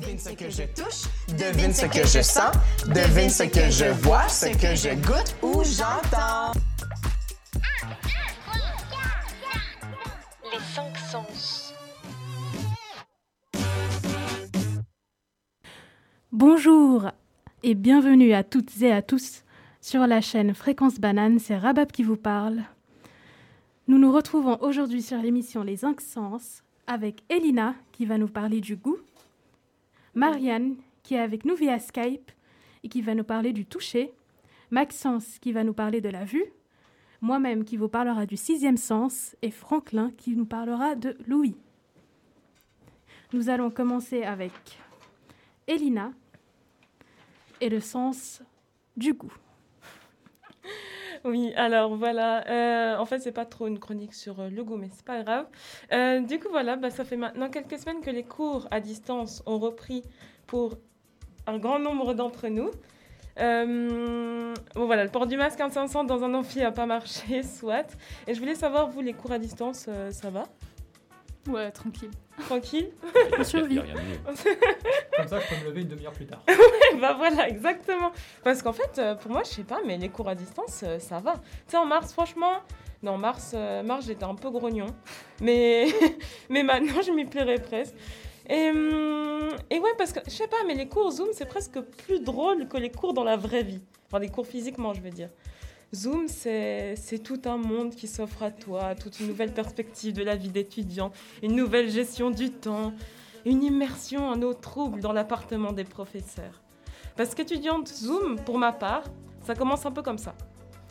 Devine ce que je touche, devine ce que je sens, devine ce que je vois, ce que je goûte ou j'entends. Les cinq sens. Bonjour et bienvenue à toutes et à tous sur la chaîne Fréquence Banane, c'est Rabab qui vous parle. Nous nous retrouvons aujourd'hui sur l'émission Les Cinq Sens avec Elina qui va nous parler du goût, Marianne qui est avec nous via Skype et qui va nous parler du toucher, Maxence qui va nous parler de la vue, moi-même qui vous parlera du sixième sens et Franklin qui nous parlera de Louis. Nous allons commencer avec Elina et le sens du goût. Oui, alors voilà. Euh, en fait, c'est pas trop une chronique sur euh, le goût, mais c'est pas grave. Euh, du coup, voilà, bah, ça fait maintenant quelques semaines que les cours à distance ont repris pour un grand nombre d'entre nous. Bon, voilà, le port du masque à 500 dans un amphi n'a pas marché, soit. Et je voulais savoir, vous, les cours à distance, ça va? Ouais, tranquille. Tranquille On survit. Comme ça, je peux me lever une demi-heure plus tard. Bah voilà, exactement. Parce qu'en fait, euh, pour moi, je sais pas, mais les cours à distance, euh, ça va. Tu sais, en mars, franchement, non, mars, euh, mars j'étais un peu grognon. Mais, mais maintenant, je m'y plairais presque. Et, hum, et ouais, parce que, je sais pas, mais les cours Zoom, c'est presque plus drôle que les cours dans la vraie vie. Enfin, les cours physiquement, je veux dire. Zoom, c'est tout un monde qui s'offre à toi, toute une nouvelle perspective de la vie d'étudiant, une nouvelle gestion du temps, une immersion en eau trouble dans l'appartement des professeurs. Parce qu'étudiante Zoom, pour ma part, ça commence un peu comme ça.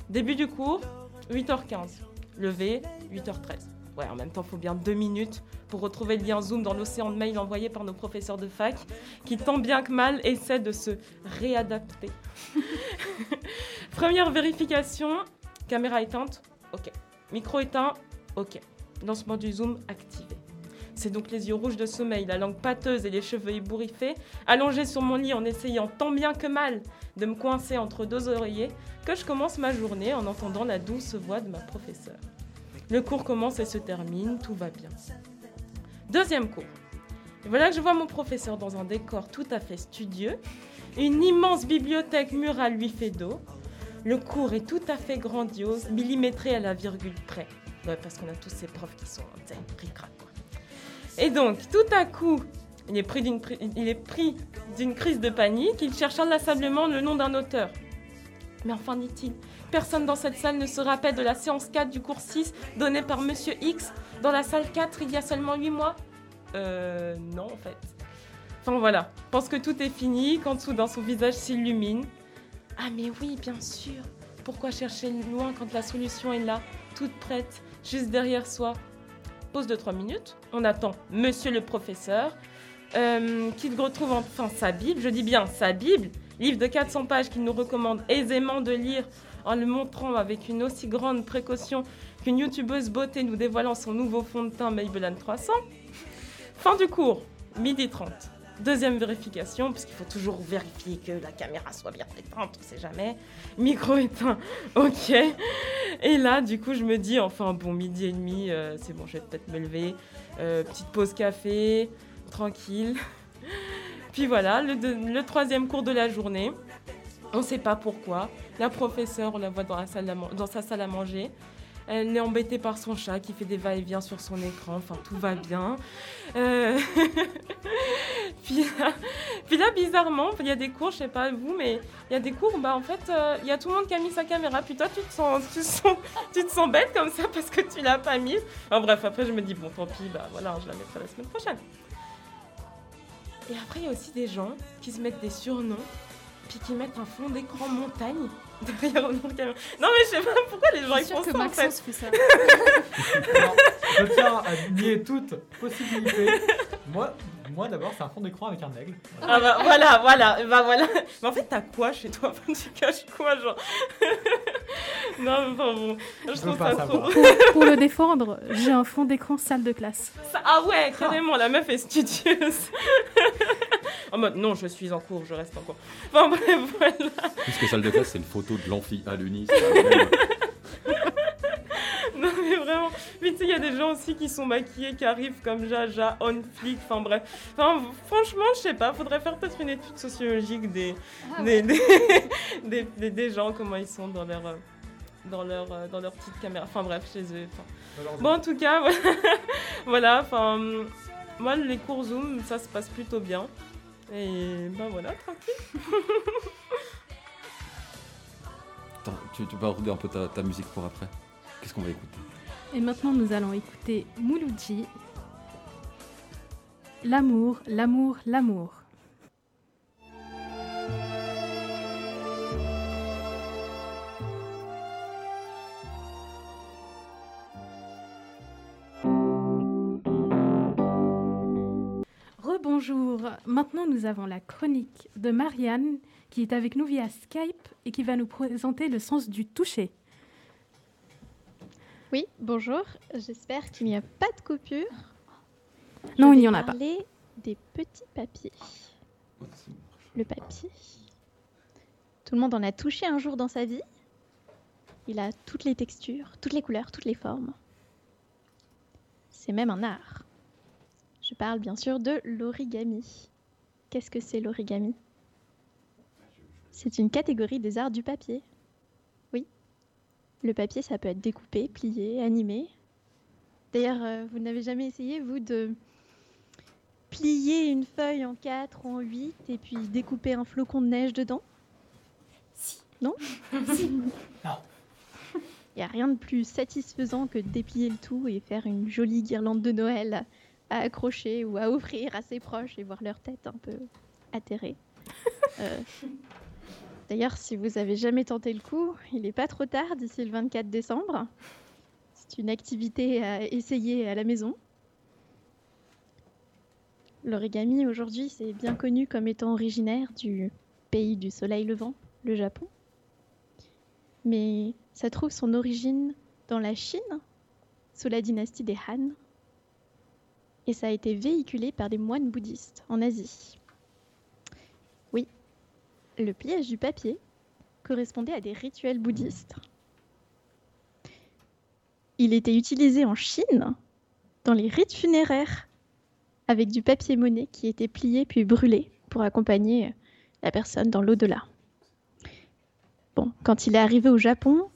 Début du cours, 8h15. Levé, 8h13. Ouais, en même temps, il faut bien deux minutes pour retrouver le lien Zoom dans l'océan de mails envoyés par nos professeurs de fac, qui tant bien que mal essaient de se réadapter. Première vérification, caméra éteinte, ok. Micro éteint, ok. Lancement du Zoom activé. C'est donc les yeux rouges de sommeil, la langue pâteuse et les cheveux ébouriffés, allongés sur mon lit en essayant tant bien que mal de me coincer entre deux oreillers, que je commence ma journée en entendant la douce voix de ma professeure. Le cours commence et se termine, tout va bien. Deuxième cours. Et voilà que je vois mon professeur dans un décor tout à fait studieux, une immense bibliothèque murale lui fait dos. Le cours est tout à fait grandiose, millimétré à la virgule près. Ouais, parce qu'on a tous ces profs qui sont ric-rac. Et donc, tout à coup, il est pris d'une il est pris d'une crise de panique, il cherche inlassablement le nom d'un auteur. Mais enfin, dit-il, personne dans cette salle ne se rappelle de la séance 4 du cours 6 donnée par Monsieur X. Dans la salle 4 il y a seulement 8 mois? Euh, non, en fait. Enfin voilà, pense que tout est fini quand soudain son visage s'illumine. Ah mais oui, bien sûr. Pourquoi chercher loin quand la solution est là, toute prête, juste derrière soi? Pause de 3 minutes, on attend Monsieur le professeur, euh, qu'il retrouve enfin sa Bible, je dis bien sa Bible, livre de 400 pages qu'il nous recommande aisément de lire en le montrant avec une aussi grande précaution qu'une youtubeuse beauté nous dévoilant son nouveau fond de teint Maybelline 300. Fin du cours, midi 30. Deuxième vérification, puisqu'il faut toujours vérifier que la caméra soit bien éteinte, on sait jamais. Micro éteint, ok. Et là, du coup, je me dis, enfin bon, midi et demi, euh, c'est bon, je vais peut-être me lever. Euh, petite pause café, tranquille. Puis voilà, le, troisième cours de la journée. On ne sait pas pourquoi. La professeure, on la voit dans, sa salle à manger. Elle est embêtée par son chat qui fait des va-et-vient sur son écran. Enfin, tout va bien. Euh, puis, là, bizarrement, il y a des cours, je sais pas vous, mais il y a des cours, bah en fait, euh, il y a tout le monde qui a mis sa caméra. Puis toi, tu te sens, bête comme ça parce que tu l'as pas mise. Enfin bref, après, je me dis, bon, tant pis, bah voilà, je la mettrai la semaine prochaine. Et après, il y a aussi des gens qui se mettent des surnoms, puis qui mettent un fond d'écran montagne derrière leur caméra. Non, mais je sais pas pourquoi les gens ils font que ça en fait. Maxence fait ça. Alors, je tiens à nier toute possibilité. Moi, moi d'abord, c'est un fond d'écran avec un aigle. Ah bah voilà, voilà, bah voilà. Mais en fait, t'as quoi chez toi? Enfin, Tu caches quoi, genre? Non, mais enfin bon, je Je trouve pas ça trop. Pour, pour le défendre, j'ai un fond d'écran salle de classe. Ça- ah ouais, carrément, la meuf est studieuse. en mode, non, je suis en cours, je reste en cours. Enfin bref, voilà. Plus que salle de classe, c'est une photo de l'amphi à l'uni. mais tu sais, il y a des gens aussi qui sont maquillés, qui arrivent comme Jaja, on flic, enfin bref. Enfin, franchement, je sais pas, faudrait faire peut-être une étude sociologique des, Ah des, des, des, des- des gens, comment ils sont dans leur. euh, Dans leur, euh, dans leur petite caméra. Enfin bref, chez eux. enfin. Bon, en tout cas, voilà. voilà, enfin, moi, les cours Zoom, ça se passe plutôt bien. Et ben voilà, tranquille. Attends, tu, tu vas regarder un peu ta, ta musique pour après? Qu'est-ce qu'on va écouter? Et maintenant, nous allons écouter Mouloudji. L'amour, l'amour, l'amour. Rebonjour. Maintenant, nous avons la chronique de Marianne qui est avec nous via Skype et qui va nous présenter le sens du toucher. Oui, bonjour. J'espère qu'il n'y a pas de coupure. Non, il n'y en a pas. parler des petits papiers. Le papier. Tout le monde en a touché un jour dans sa vie. Il a toutes les textures, toutes les couleurs, toutes les formes. C'est même un art. Je parle bien sûr de l'origami. Qu'est-ce que c'est l'origami? C'est une catégorie des arts du papier. Le papier, ça peut être découpé, plié, animé. D'ailleurs, euh, vous n'avez jamais essayé, vous, de plier une feuille en 4 ou en 8 et puis découper un flocon de neige dedans? Si. Non? Non. Il n'y a rien de plus satisfaisant que de déplier le tout et faire une jolie guirlande de Noël à accrocher ou à offrir à ses proches et voir leur tête un peu atterrée. Euh, D'ailleurs, si vous avez jamais tenté le coup, il n'est pas trop tard d'ici le 24 décembre. C'est une activité à essayer à la maison. L'origami aujourd'hui, c'est bien connu comme étant originaire du pays du soleil levant, le Japon. Mais ça trouve son origine dans la Chine, sous la dynastie des Han. Et ça a été véhiculé par des moines bouddhistes en Asie. Le pliage du papier correspondait à des rituels bouddhistes. Il était utilisé en Chine dans les rites funéraires avec du papier monnaie qui était plié puis brûlé pour accompagner la personne dans l'au-delà. Bon, quand il est arrivé au Japon,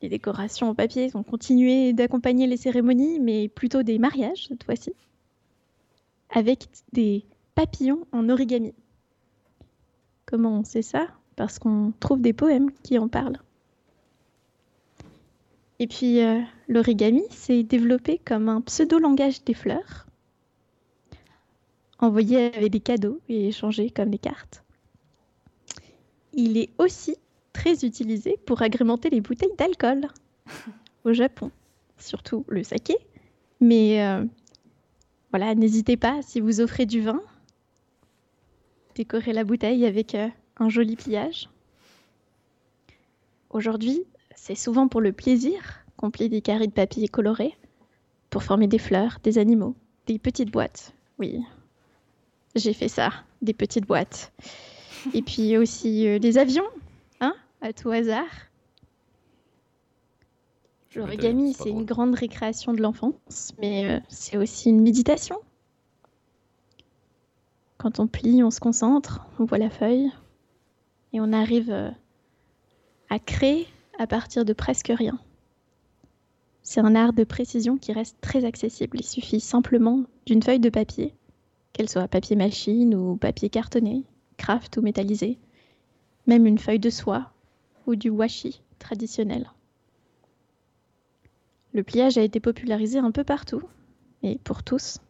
les décorations en papier ont continué d'accompagner les cérémonies, mais plutôt des mariages cette fois-ci, avec des papillons en origami. Comment on sait ça? Parce qu'on trouve des poèmes qui en parlent. Et puis, euh, l'origami s'est développé comme un pseudo-langage des fleurs, envoyé avec des cadeaux et échangé comme des cartes. Il est aussi très utilisé pour agrémenter les bouteilles d'alcool au Japon, surtout le saké. Mais euh, voilà, n'hésitez pas, si vous offrez du vin, décorez la bouteille avec euh, un joli pliage. Aujourd'hui, c'est souvent pour le plaisir qu'on plie des carrés de papier colorés pour former des fleurs, des animaux, des petites boîtes. Oui, j'ai fait ça, des petites boîtes. Et puis aussi euh, des avions, hein, à tout hasard. L'origami, c'est une grande récréation de l'enfance, mais euh, c'est aussi une méditation. Quand on plie, on se concentre, on voit la feuille, et on arrive euh, à créer à partir de presque rien. C'est un art de précision qui reste très accessible. Il suffit simplement d'une feuille de papier, qu'elle soit papier machine ou papier cartonné, craft ou métallisé, même une feuille de soie ou du washi traditionnel. Le pliage a été popularisé un peu partout, et pour tous.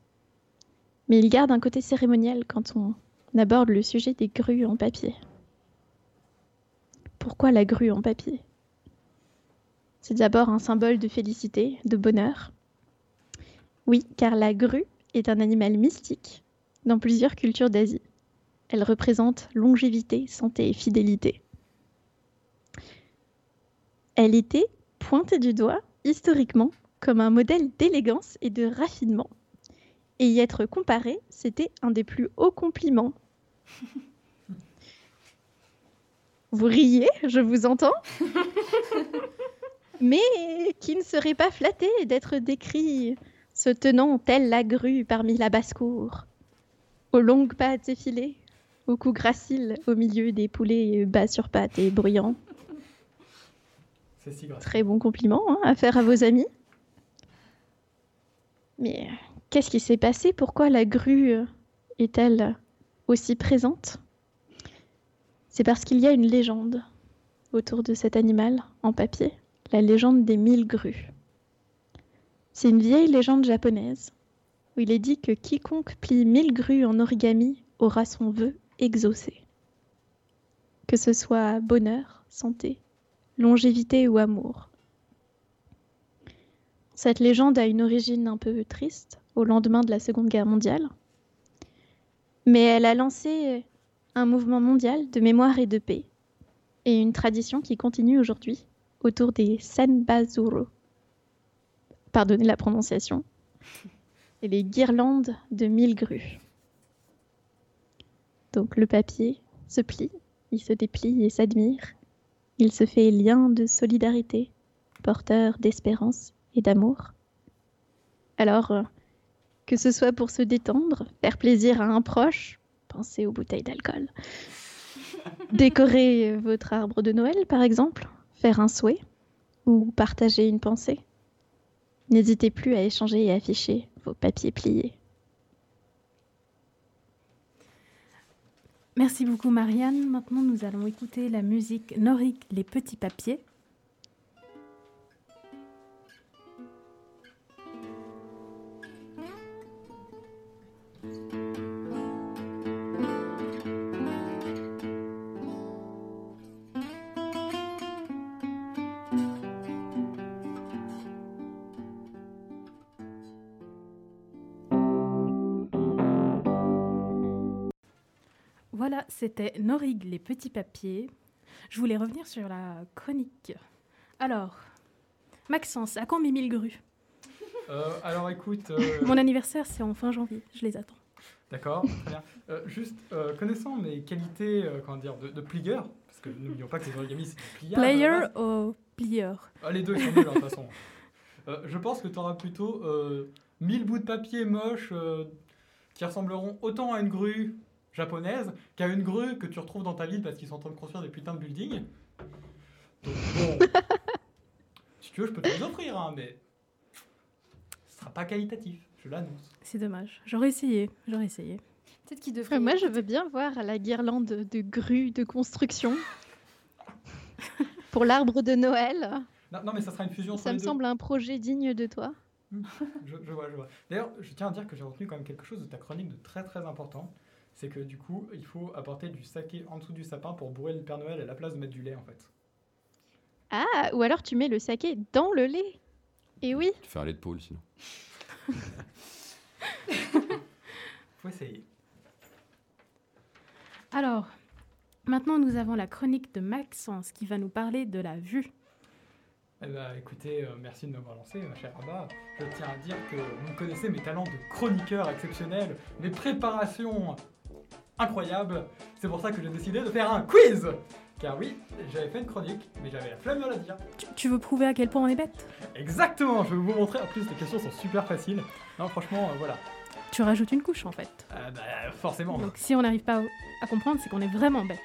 Mais il garde un côté cérémoniel quand on aborde le sujet des grues en papier. Pourquoi la grue en papier? C'est d'abord un symbole de félicité, de bonheur. Oui, car la grue est un animal mystique dans plusieurs cultures d'Asie. Elle représente longévité, santé et fidélité. Elle était pointée du doigt historiquement comme un modèle d'élégance et de raffinement. Et y être comparée, c'était un des plus hauts compliments. Vous riez, je vous entends mais qui ne serait pas flatté d'être décrit se tenant telle la grue parmi la basse-cour, aux longues pattes effilées, au cou gracile au milieu des poulets bas sur pattes et bruyants. C'est si. Très bon compliment hein, à faire à vos amis. Mais qu'est-ce qui s'est passé? Pourquoi la grue euh, est-elle aussi présente? C'est parce qu'il y a une légende autour de cet animal en papier, la légende des mille grues. C'est une vieille légende japonaise où il est dit que quiconque plie mille grues en origami aura son vœu exaucé. Que ce soit bonheur, santé, longévité ou amour. Cette légende a une origine un peu triste, au lendemain de la Seconde Guerre mondiale, mais elle a lancé un mouvement mondial de mémoire et de paix, et une tradition qui continue aujourd'hui autour des Senbazuro. Pardonnez la prononciation. Et les guirlandes de mille grues. Donc le papier se plie, il se déplie et s'admire. Il se fait lien de solidarité, porteur d'espérance et d'amour. Alors, euh, que ce soit pour se détendre, faire plaisir à un proche, pensez aux bouteilles d'alcool, décorer votre arbre de Noël par exemple, faire un souhait ou partager une pensée. N'hésitez plus à échanger et afficher vos papiers pliés. Merci beaucoup Marianne. Maintenant nous allons écouter la musique Norique Les Petits Papiers. Voilà, c'était Norig les petits papiers. Je voulais revenir sur la chronique. Alors, Maxence, à quand mes mille grues? Euh, alors écoute, euh, Mon anniversaire, c'est en fin janvier. Je les attends. d'accord, très bien. Euh, juste connaissant mes qualités, comment dire, de, de plieur, parce que n'oublions pas que les origamis c'est la Player ou plieur? Ah, les deux sont nuls hein, de toute façon. Je pense que tu auras plutôt euh, 1000 bouts de papier moches qui ressembleront autant à une grue japonaise qu'à une grue que tu retrouves dans ta ville parce qu'ils sont en train de construire des putains de buildings. Donc bon, si tu veux, je peux te les offrir, hein, mais ce sera pas qualitatif, je l'annonce. C'est dommage. J'aurais essayé. J'aurais essayé. Peut-être qu'il devrait. Moi, je veux bien voir la guirlande de grues de construction pour l'arbre de Noël. Non, non, mais ça sera une fusion Ça me deux. semble un projet digne de toi. Je, je vois, je vois. D'ailleurs, je tiens à dire que j'ai retenu quand même quelque chose de ta chronique de très très important. C'est que du coup, il faut apporter du saké en dessous du sapin pour bourrer le Père Noël à la place de mettre du lait en fait. Ah, ou alors tu mets le saké dans le lait. Et oui, Tu fais un lait de poule sinon. Faut essayer. Alors, maintenant nous avons la chronique de Maxence qui va nous parler de la vue. Eh ben, écoutez, euh, merci de m'avoir lancé, ma chère Abba. Je tiens à dire que vous connaissez mes talents de chroniqueur exceptionnel, mes préparations incroyables. C'est pour ça que j'ai décidé de faire un quiz Car oui, j'avais fait une chronique, mais j'avais la flemme de la dire. Tu, tu veux prouver à quel point on est bête? Exactement, je vais vous montrer. En plus, les questions sont super faciles. Non, franchement, euh, voilà. Tu rajoutes une couche en fait. Euh, bah, forcément, Donc si on n'arrive pas à- à comprendre, c'est qu'on est vraiment bête.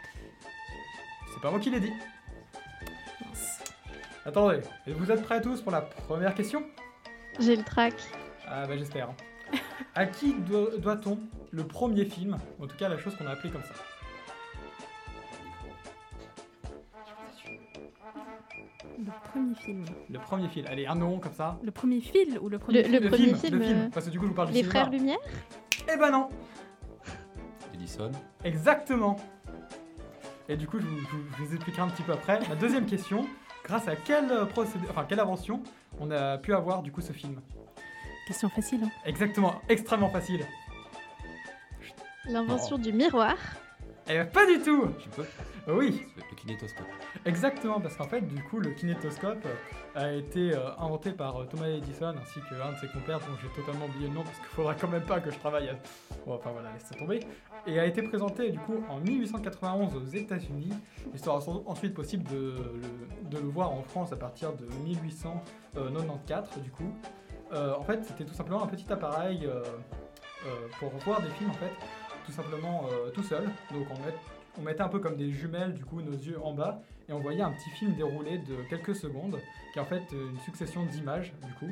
c'est pas moi qui l'ai dit. Mince. Attendez, et vous êtes prêts tous pour la première question? J'ai le trac. Ah bah j'espère. À qui do- doit-on le premier film En tout cas, la chose qu'on a appelée comme ça? Le premier film. Le premier film. Allez, un nom comme ça. Le premier fil ou le premier Le- film premier film, le film. euh, Parce que du coup, je vous parle du Les cinéma. frères Lumière? Eh ben non Edison. Exactement. Et du coup, je vous, je expliquerai un petit peu après. Ma deuxième question, grâce à quel euh, procédé, enfin quelle invention on a pu avoir du coup ce film? Question facile. hein. Exactement, extrêmement facile. L'invention du miroir. Eh ben pas du tout Tu peux oui, Le, kinétoscope. exactement, parce qu'en fait, du coup, le kinétoscope euh, a été euh, inventé par euh, Thomas Edison ainsi qu'un de ses compères dont j'ai totalement oublié le nom parce qu'il faudra quand même pas que je travaille. À... Bon, enfin voilà, laisse ça tomber. Et a été présenté du coup en 1891 aux États-Unis. Il sera ensuite possible de le, de le voir en France à partir de 1894 du coup. Euh, en fait, c'était tout simplement un petit appareil euh, euh, pour voir des films en fait, tout simplement tout seul. Donc on, met- on mettait un peu comme des jumelles du coup nos yeux en bas et on voyait un petit film déroulé de quelques secondes qui est en fait une succession d'images du coup.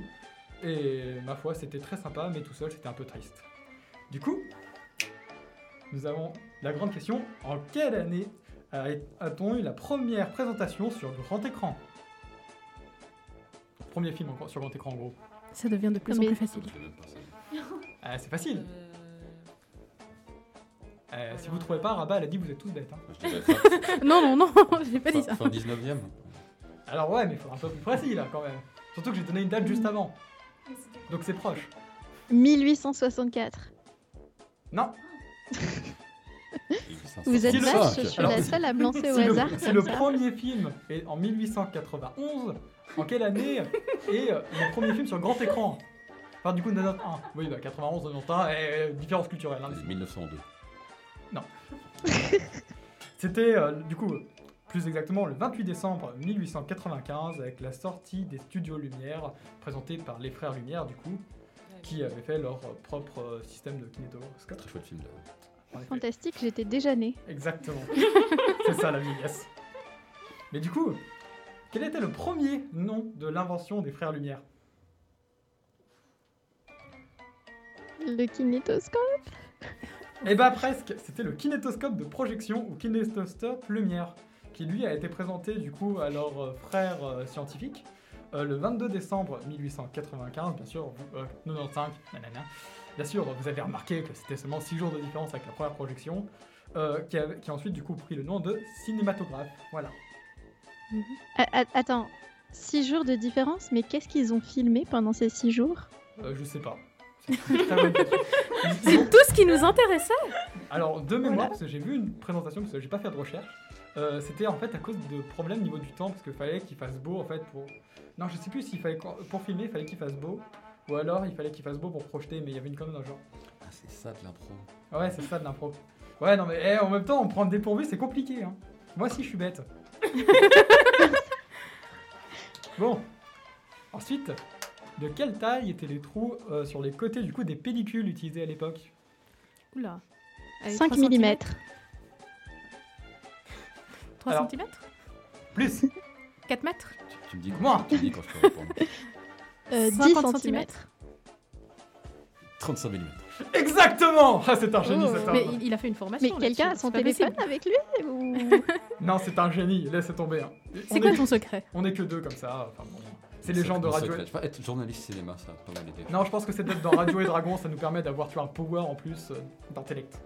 Et ma foi, c'était très sympa, mais tout seul, c'était un peu triste. Du coup, nous avons la grande question en quelle année a-t-on eu la première présentation sur grand écran? Premier film sur grand écran en gros. Ça devient de plus Non, en plus facile. Ah, c'est facile. Euh, Euh, si vous trouvez pas, Rabat, elle a dit vous êtes tous bêtes. hein. Non, non, non, j'ai pas dit ça. fin 19ème. Alors ouais, mais il faudra un peu plus précis là quand même. Surtout que j'ai donné une date juste avant. Donc c'est proche. 1864. Non, Vous êtes vache, je suis Alors, la seule à me lancer au si hasard. le, si le ça. premier film est en 1891, en quelle année est euh, le premier film sur grand écran? Enfin du coup 91. Oui, bah 91, 91, et, différence culturelle. hein. 1902. C'était euh, du coup plus exactement le 28 décembre 1895 avec la sortie des studios Lumière présentés par les frères Lumière du coup qui avaient fait leur euh, propre euh, système de kinétoscope. Très chouette film en effet. Fantastique, j'étais déjà née. Exactement. C'est ça la vieillesse. Mais du coup, quel était le premier nom de l'invention des frères Lumière? Le kinétoscope. Eh bah presque, c'était le kinétoscope de projection ou kinétoscope lumière, qui lui a été présenté du coup à leurs euh, frères euh, scientifiques euh, le 22 décembre 1895, bien sûr, vous, euh, 95, nanana. Bien sûr, vous avez remarqué que c'était seulement 6 jours de différence avec la première projection, qui, a, qui a ensuite du coup pris le nom de cinématographe. Voilà. Ah, attends, 6 jours de différence, mais qu'est-ce qu'ils ont filmé pendant ces 6 jours? Euh, je sais pas. C'est tout ce qui nous intéressait. Alors, de mémoire, Voilà. parce que j'ai vu une présentation, parce que j'ai pas fait de recherche, euh, c'était en fait à cause de problèmes au niveau du temps, parce qu'il fallait qu'il fasse beau en fait pour. Non, je sais plus s'il fallait. Pour filmer, il fallait qu'il fasse beau, ou alors il fallait qu'il fasse beau pour projeter, mais il y avait une connerie dans le genre. Ah, c'est ça de l'impro. Ouais, c'est ça de l'impro. Ouais, non, mais eh, en même temps, on prend dépourvu, c'est compliqué. Hein. Moi aussi, je suis bête. bon. Ensuite, de quelle taille étaient les trous euh, sur les côtés du coup des pellicules utilisées à l'époque? Oula. Avec 5 3 mm. 3 Alors- cm Plus 4 mètres? Tu, tu me dis quand, tu me dis quand je peux répondre. Euh, 10 50 cm. 35 mm. Exactement Ah, c'est un génie, Oh. cet homme. Mais il, a fait une formation. Mais quelqu'un a son c'est téléphone avec lui ou... Non, c'est un génie, laisse tomber. hein. C'est On quoi est- ton secret? On est que deux comme ça. Enfin, bon, c'est les gens de radio. secret. Je sais pas, être journaliste cinéma, ça pas mal aidé. Non, je pense que c'est d'être dans Radio et Dragon, ça nous permet d'avoir tu vois, un power en plus euh, d'intellect.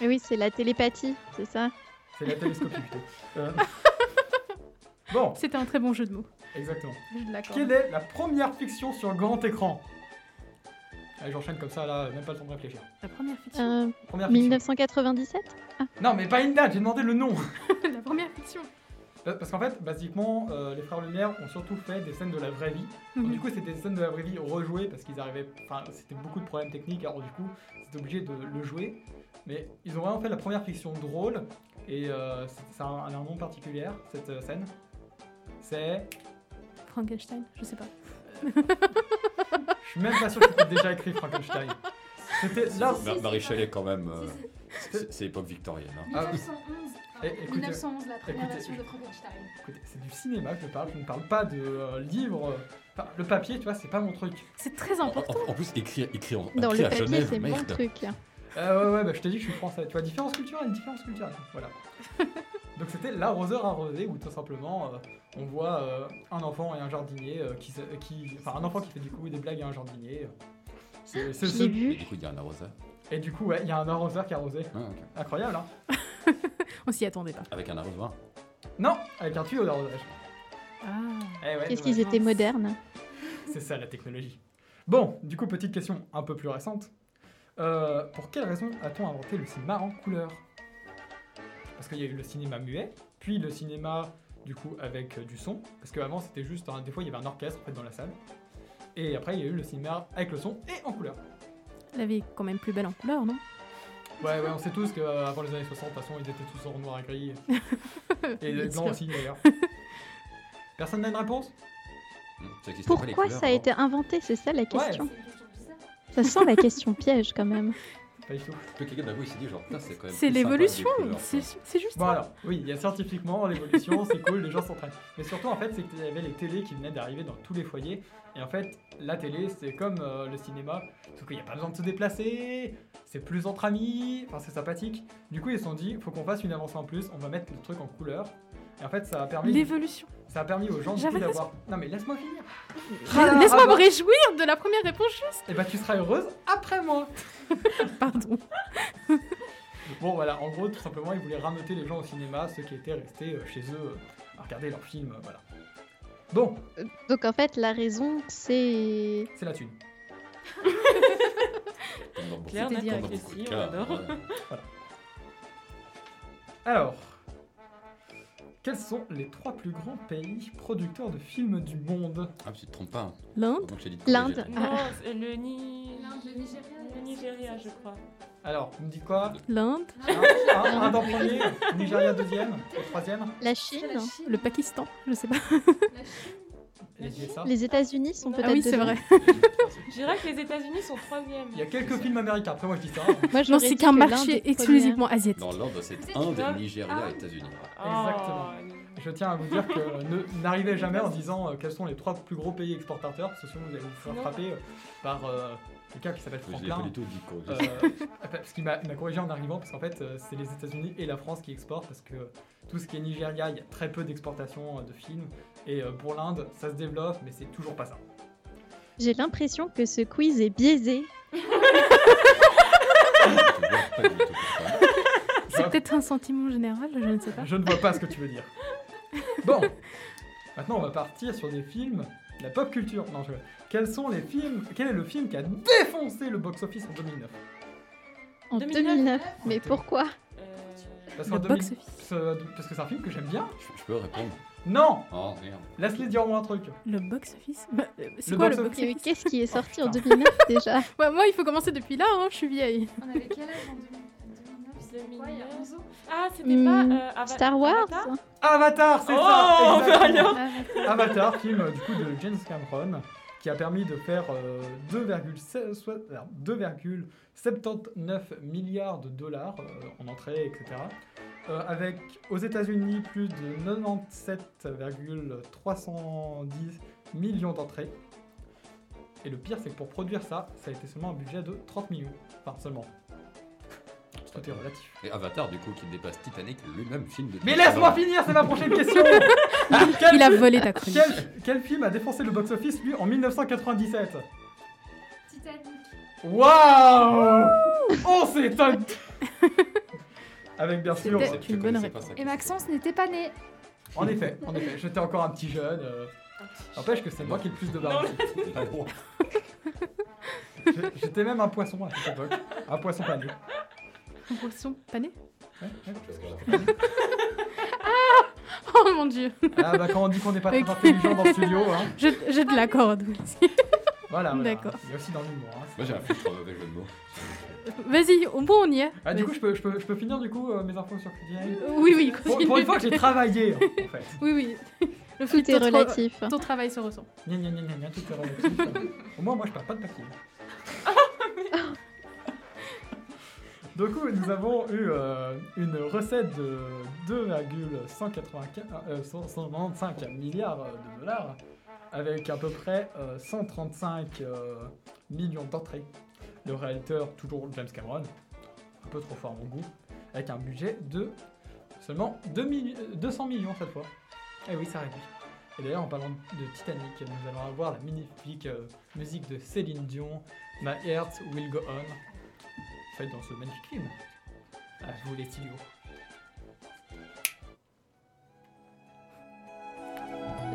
Mais oui, c'est la télépathie, c'est ça? C'est la télescopie plutôt. Euh, Bon, C'était un très bon jeu de mots. exactement. Je l'accorde. Quelle est la première fiction sur grand écran? Allez, j'enchaîne comme ça, là, même pas le temps de réfléchir. La première fiction. Euh, Première fiction. 1997 Non, mais pas une date, j'ai demandé le nom. La première fiction. Euh, Parce qu'en fait, basiquement, euh, les Frères Lumière ont surtout fait des scènes de la vraie vie. Donc, Mhm. du coup, c'était des scènes de la vraie vie rejouées parce qu'ils arrivaient. Enfin, c'était beaucoup de problèmes techniques, alors du coup, c'était obligé de le jouer. Mais ils ont vraiment fait la première fiction drôle et euh, ça a un, un nom particulier, cette euh, scène. C'est. Frankenstein, je sais pas. Je suis même pas sûr que c'était déjà écrit Frankenstein. C'était là. Mar- Marie Chalet, quand même, euh, c'est- époque victorienne. hein. Ah, 1911. Eh, écoutez- 1911, la première écoutez, version de Frankenstein. Écoutez, c'est du cinéma que je parle, je ne parle pas de euh, livres. euh, enfin, le papier, tu vois, c'est pas mon truc. C'est très En, important. en- en plus, écrit, écrit, en, Dans le à papier, Genève, c'est mon merde. truc. Euh, ouais, ouais, bah, je t'ai dit que je suis français. Tu vois, différence culturelle, différence culturelle. Voilà. Donc c'était l'arroseur arrosé où tout simplement euh, on voit euh, un enfant et un jardinier euh, qui, se- qui. Enfin, un enfant qui fait du coup des blagues à un jardinier. C'est- ce- Et vu. du coup, il y a un arroseur. Et du coup, ouais, il y a un arroseur qui a arrosé. Ah. Incroyable, hein On s'y attendait pas. Avec un arrosoir. Non, avec un tuyau d'arrosage. Ah. Eh ouais, Qu'est-ce qu'ils étaient modernes C'est ça la technologie. Bon, du coup, petite question un peu plus récente. Euh, pour quelle raison a-t-on inventé le cinéma en couleur? Parce qu'il y a eu le cinéma muet, puis le cinéma du coup avec euh, du son, parce qu'avant c'était juste, un- des fois il y avait un orchestre en fait, dans la salle, et après il y a eu le cinéma avec le son et en couleur. La vie est quand même plus belle en couleur, non? Ouais, ouais, on sait tous qu'avant les années 60, de toute façon ils étaient tous en noir et gris, et Bien blanc sûr. aussi d'ailleurs. Personne n'a une réponse? Ça existait pas, les Pourquoi couleurs ça a été inventé? C'est ça la question. Ouais. Ça sent la question piège quand même. Pas du tout. Que quelqu'un d'un coup il s'est dit genre putain c'est quand même C'est l'évolution, c'est juste Bon ça. alors, oui, il y a scientifiquement l'évolution, c'est cool, les gens s'entraînent. Mais surtout en fait, c'est qu'il y avait les télés qui venaient d'arriver dans tous les foyers. Et en fait, la télé, c'est comme euh, le cinéma, sauf qu'il n'y a pas besoin de se déplacer, c'est plus entre amis, enfin c'est sympathique. Du coup, ils se sont dit, faut qu'on fasse une avancée en plus, on va mettre le truc en couleur. Et en fait, ça a permis, L'évolution. ça a permis aux gens d'avoir. Non mais laisse-moi finir. Mais Laisse-moi Ah me réjouir de la première réponse juste. Et bah tu seras heureuse après moi. Pardon. Bon voilà, en gros, tout simplement, ils voulaient rameuter les gens au cinéma, ceux qui étaient restés euh, chez eux euh, à regarder leurs films, euh, voilà. Bon, Donc en fait, la raison, c'est. c'est la thune. Claire, on adore. ouais. Alors, quels sont les trois plus grands pays producteurs de films du monde Ah tu te trompes pas. hein. L'Inde L'Inde. Non, c'est le, Ni... L'Inde, le Nigeria. le Nigeria, je crois. Alors, vous me dites quoi? L'Inde Un, un, un dans le premier, Nigeria deuxième, troisième, La Chine la Chine. Le Pakistan Je sais pas. La Chine. Les États-Unis sont Ah peut-être. Ah oui, c'est vrai. Je dirais que les États-Unis sont troisième. Il y a quelques films américains, après moi je dis ça. Moi, Non, j'aurais c'est qu'un marché exclusivement asiatique. Dans l'ordre c'est Inde. Nigeria, Ah. États-Unis. Exactement. Je tiens à vous dire que n'arrivez jamais en disant euh, quels sont les trois plus gros pays exportateurs, parce que sinon vous allez vous faire Non. frapper euh, par euh, quelqu'un qui s'appelle Je l'ai pas Franklin. du tout dit quoi. Euh, parce qu'il m'a corrigé en arrivant, parce qu'en fait, euh, c'est les États-Unis et la France qui exportent, parce que tout ce qui est Nigeria, il y a très peu d'exportation euh, de films. Et pour l'Inde, ça se développe, mais c'est toujours pas ça. J'ai l'impression que ce quiz est biaisé. C'est peut-être un sentiment général, je ne sais pas. Je ne vois pas ce que tu veux dire. Bon, maintenant on va partir sur des films, de la pop culture. Non, je... Quels sont les films Quel est le film qui a défoncé le box-office en 2009 En 2009. 2009. Mais pourquoi? Euh, Parce Le qu'en 2000 box-office. euh, Parce que c'est un film que j'aime bien. Je, je peux répondre Non Oh merde. Laisse-les dire moi un truc. Le box-office? Bah, euh, C'est Le quoi le box-office. Qu'est-ce qui est sorti en putain. 2009 déjà? Ouais, Moi, il faut commencer depuis là, hein, je suis vieille. On avait quel âge en 2009 C'était quoi, il y a 11 ans? Ah, c'était Hmm, pas euh, Ava- Star Wars Avatar? Avatar, c'est Oh, ça bah exactement. alors. Avatar, film euh, du coup de James Cameron, qui a permis de faire euh, 2,7 soit- alors, 2,79 milliards de dollars euh, en entrée, etc. Euh, avec aux États-Unis plus de 97,310 millions d'entrées. Et le pire, c'est que pour produire ça, ça a été seulement un budget de 30 millions. Enfin, seulement. Tout est relatif. Et Avatar du coup qui dépasse Titanic, lui-même film de. Mais laisse-moi finir, c'est ma prochaine question Quel Il a volé ta chronique. quel, quel film a défoncé le box-office, lui, en 1997 Titanic. Waouh Oh, c'est un... Avec bien sûr... C'était- une bonne ça. Et Maxence n'était pas né. En effet, en effet, j'étais encore un petit jeune. euh, N'empêche que c'est moi qui ai le plus de barbe. Le J'étais même un poisson à cette époque. Un poisson pané. Un poisson pané Ouais, ouais. Oh mon dieu Ah bah quand on dit qu'on n'est pas très Ok. intelligent dans le studio, hein. Je, je te l'accorde. Voilà, voilà. D'accord. Il y a aussi dans l'humour. Hein. Moi j'ai un filtre avec de mots. Vas-y, au bon, on y est. Ah, du coup, je peux, je, peux, je peux finir du coup euh, mes infos sur Cuisine Oui, oui, pour, continue. pour une fois que j'ai travaillé, en fait. Oui, oui. Le Tout est relatif. Ton travail se ressent. Gna gna gna tout est relatif. Au moins, moi, je perds pas de papier. Du coup, nous avons eu euh, une recette de 2,195 euh, 195 milliards de dollars, avec à peu près euh, 135 euh, millions d'entrées. Le réalisateur, toujours James Cameron, un peu trop fort à mon goût, avec un budget de seulement 2 milli- euh, 200 millions cette fois. Eh oui, ça réduit. Et d'ailleurs, en parlant de Titanic, nous allons avoir la magnifique musique de Céline Dion, My Heart Will Go On, dans ce magnifique film. À vous les studios.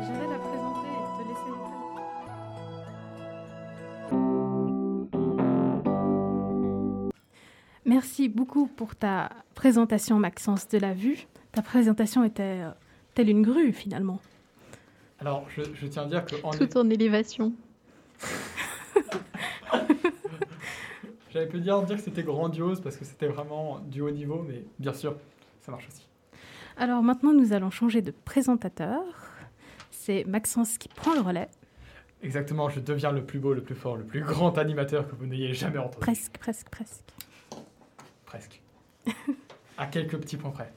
J'allais la présenter et te laisser l'antenne. Merci beaucoup pour ta présentation, Maxence, de la vue. Ta présentation était euh, telle une grue, finalement. Alors, je, je tiens à dire que en Tout en élévation. J'avais pu dire, dire que c'était grandiose parce que c'était vraiment du haut niveau, mais bien sûr, ça marche aussi. Alors maintenant, nous allons changer de présentateur. C'est Maxence qui prend le relais. Exactement, je deviens le plus beau, le plus fort, le plus grand animateur que vous n'ayez jamais entendu. Presque, presque, presque. Presque. à quelques petits points près.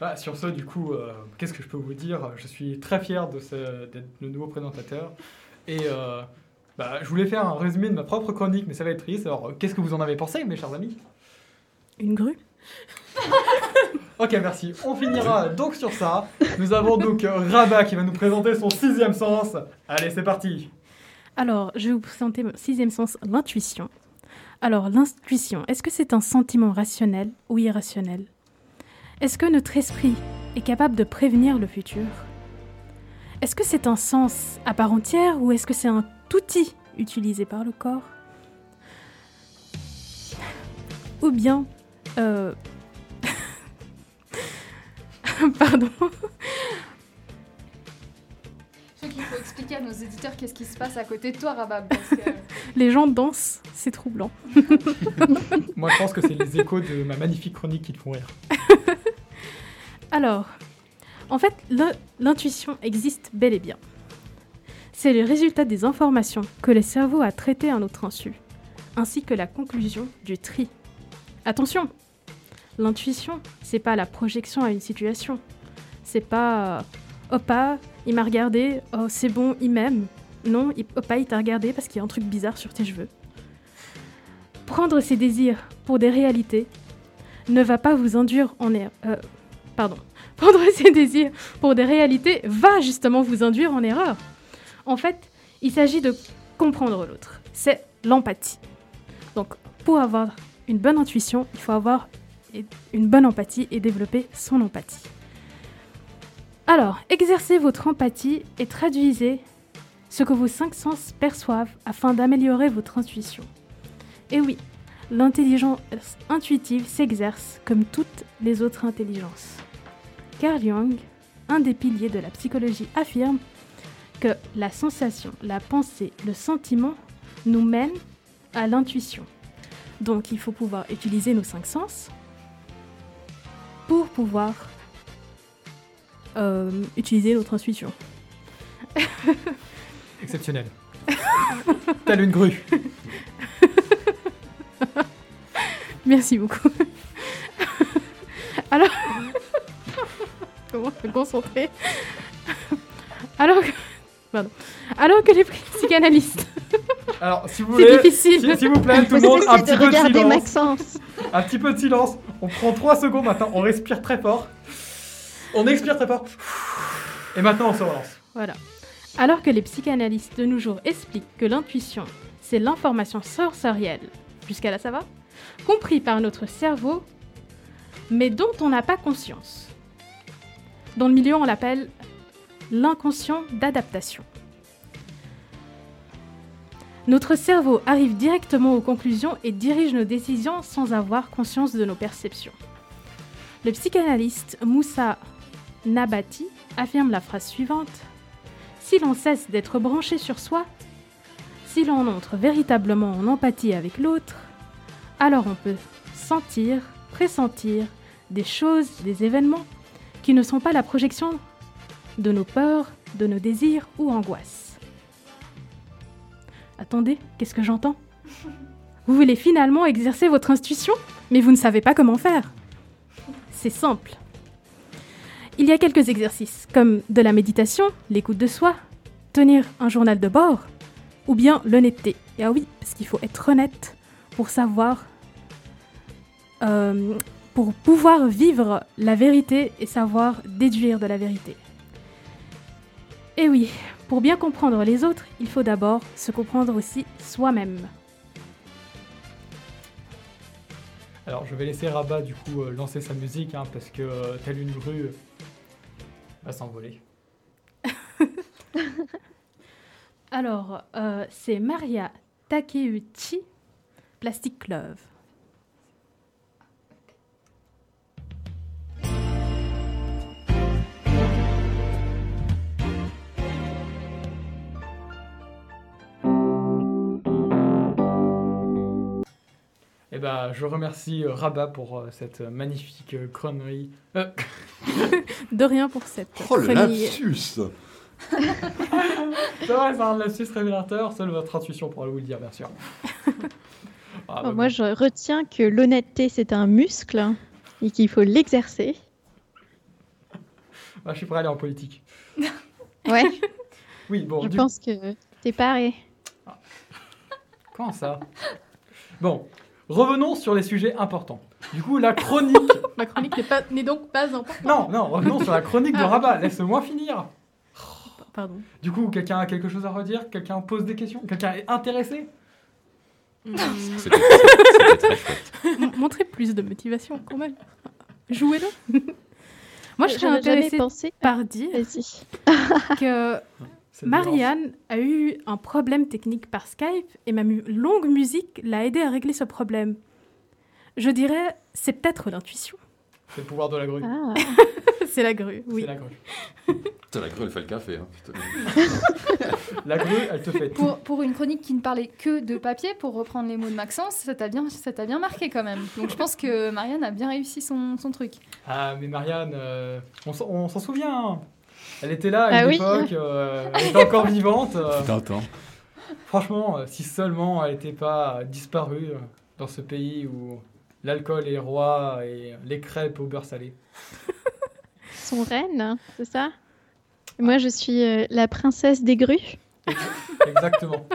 Bah, sur ce, du coup, euh, qu'est-ce que je peux vous dire? Je suis très fier d'être le nouveau présentateur. Et euh, bah, je voulais faire un résumé de ma propre chronique, mais ça va être triste. Alors, euh, qu'est-ce que vous en avez pensé, mes chers amis? Une grue Ok, merci. On finira donc sur ça. Nous avons donc euh, Rabat qui va nous présenter son sixième sens. Allez, c'est parti. Alors, je vais vous présenter mon sixième sens, l'intuition. Alors, l'intuition, est-ce que c'est un sentiment rationnel ou irrationnel? Est-ce que notre esprit est capable de prévenir le futur? Est-ce que c'est un sens à part entière ou est-ce que c'est un outil utilisé par le corps Ou bien... euh, Pardon. Je crois qu'il faut expliquer à nos éditeurs qu'est-ce qui se passe à côté de toi, Rabab. Parce que... Les gens dansent, c'est troublant. Moi, je pense que c'est les échos de ma magnifique chronique qui te font rire. Alors, en fait, l'in- l'intuition existe bel et bien. C'est le résultat des informations que le cerveau a traitées à notre insu, ainsi que la conclusion du tri. Attention, l'intuition, c'est pas la projection à une situation. C'est pas euh, Opa, il m'a regardé, oh c'est bon, il m'aime. Non, il- Opa, il t'a regardé parce qu'il y a un truc bizarre sur tes cheveux. Prendre ses désirs pour des réalités ne va pas vous induire en erreur. pardon. Prendre ses désirs pour des réalités va justement vous induire en erreur. En fait, il s'agit de comprendre l'autre. C'est l'empathie. Donc, pour avoir une bonne intuition, il faut avoir une bonne empathie et développer son empathie. Alors, exercez votre empathie et traduisez ce que vos cinq sens perçoivent afin d'améliorer votre intuition. Et oui, l'intelligence intuitive s'exerce comme toutes les autres intelligences. Carl Jung, un des piliers de la psychologie, affirme que la sensation, la pensée, le sentiment nous mènent à l'intuition. Donc il faut pouvoir utiliser nos cinq sens pour pouvoir euh, utiliser notre intuition. Exceptionnel. Telle une grue. Merci beaucoup. Alors, comment se concentrer? Alors que, pardon. Alors que les psychanalystes, Alors, si vous c'est voulez, difficile. s'il s'il vous plaît, tout le monde, un petit de peu de silence. Maxence. Un petit peu de silence. On prend 3 secondes maintenant. On respire très fort. On expire très fort. Et maintenant, on se relance. Voilà. Alors que les psychanalystes de nos jours expliquent que l'intuition, c'est l'information sensorielle, jusqu'à là ça va, compris par notre cerveau, mais dont on n'a pas conscience. Dans le milieu, on l'appelle l'inconscient d'adaptation. Notre cerveau arrive directement aux conclusions et dirige nos décisions sans avoir conscience de nos perceptions. Le psychanalyste Moussa Nabati affirme la phrase suivante Si l'on cesse d'être branché sur soi, si l'on entre véritablement en empathie avec l'autre, alors on peut sentir, pressentir des choses, des événements qui ne sont pas la projection de nos peurs, de nos désirs ou angoisses. Attendez, qu'est-ce que j'entends? Vous voulez finalement exercer votre intuition, mais vous ne savez pas comment faire. C'est simple. Il y a quelques exercices, comme de la méditation, l'écoute de soi, tenir un journal de bord, ou bien l'honnêteté. Et ah oui, parce qu'il faut être honnête pour savoir, euh, pour pouvoir vivre la vérité et savoir déduire de la vérité. Et oui, pour bien comprendre les autres, il faut d'abord se comprendre aussi soi-même. Alors, je vais laisser Rabat, du coup, euh, lancer sa musique, hein, parce que, euh, telle une grue, euh, va s'envoler. Alors, euh, c'est Maria Takeuchi, Plastic Love. Eh ben, je remercie euh, Rabat pour euh, cette euh, magnifique euh, connerie. Euh, De rien pour cette Oh le lapsus c'est vrai, c'est un lapsus révélateur, seule votre intuition pourra vous le dire, bien sûr. Ah, bah, Moi, je retiens que l'honnêteté, c'est un muscle et qu'il faut l'exercer. bah, je suis prêt à aller en politique. Ouais, Oui, bon, je du pense que t'es paré. Comment ça? Bon, revenons sur les sujets importants. Du coup, la chronique. Ma chronique n'est pas- n'est donc pas importante. non, non, revenons sur la chronique de Ah. Rabat. Laisse-moi finir. Pardon. Du coup, quelqu'un a quelque chose à redire? Quelqu'un pose des questions? Quelqu'un est intéressé? Hmm. C'était c'était très chouette. M- Montrez plus de motivation quand même. Jouez-le. Moi, je serais intéressée pensé. par dire Vas-y. que. Marianne a eu un problème technique par Skype et ma mu- longue musique l'a aidé à régler ce problème. Je dirais, c'est peut-être l'intuition. C'est le pouvoir de la grue. Ah, c'est la grue, oui. C'est la grue. Putain, la grue, elle fait le café. Hein. La grue, elle te fait tout. Pour, pour une chronique qui ne parlait que de papier, pour reprendre les mots de Maxence, ça t'a bien, ça t'a bien marqué quand même. Donc je pense que Marianne a bien réussi son, son truc. Ah, mais Marianne, euh, on s'en- on s'en souvient. hein. Elle était là à Ah une oui. époque, euh, elle était encore vivante. euh, Putain, attends. franchement, euh, si seulement elle n'était pas disparue euh, dans ce pays où l'alcool est roi et les crêpes au beurre salé. son reine, c'est ça? Moi, je suis euh, la princesse des grues. Exactement.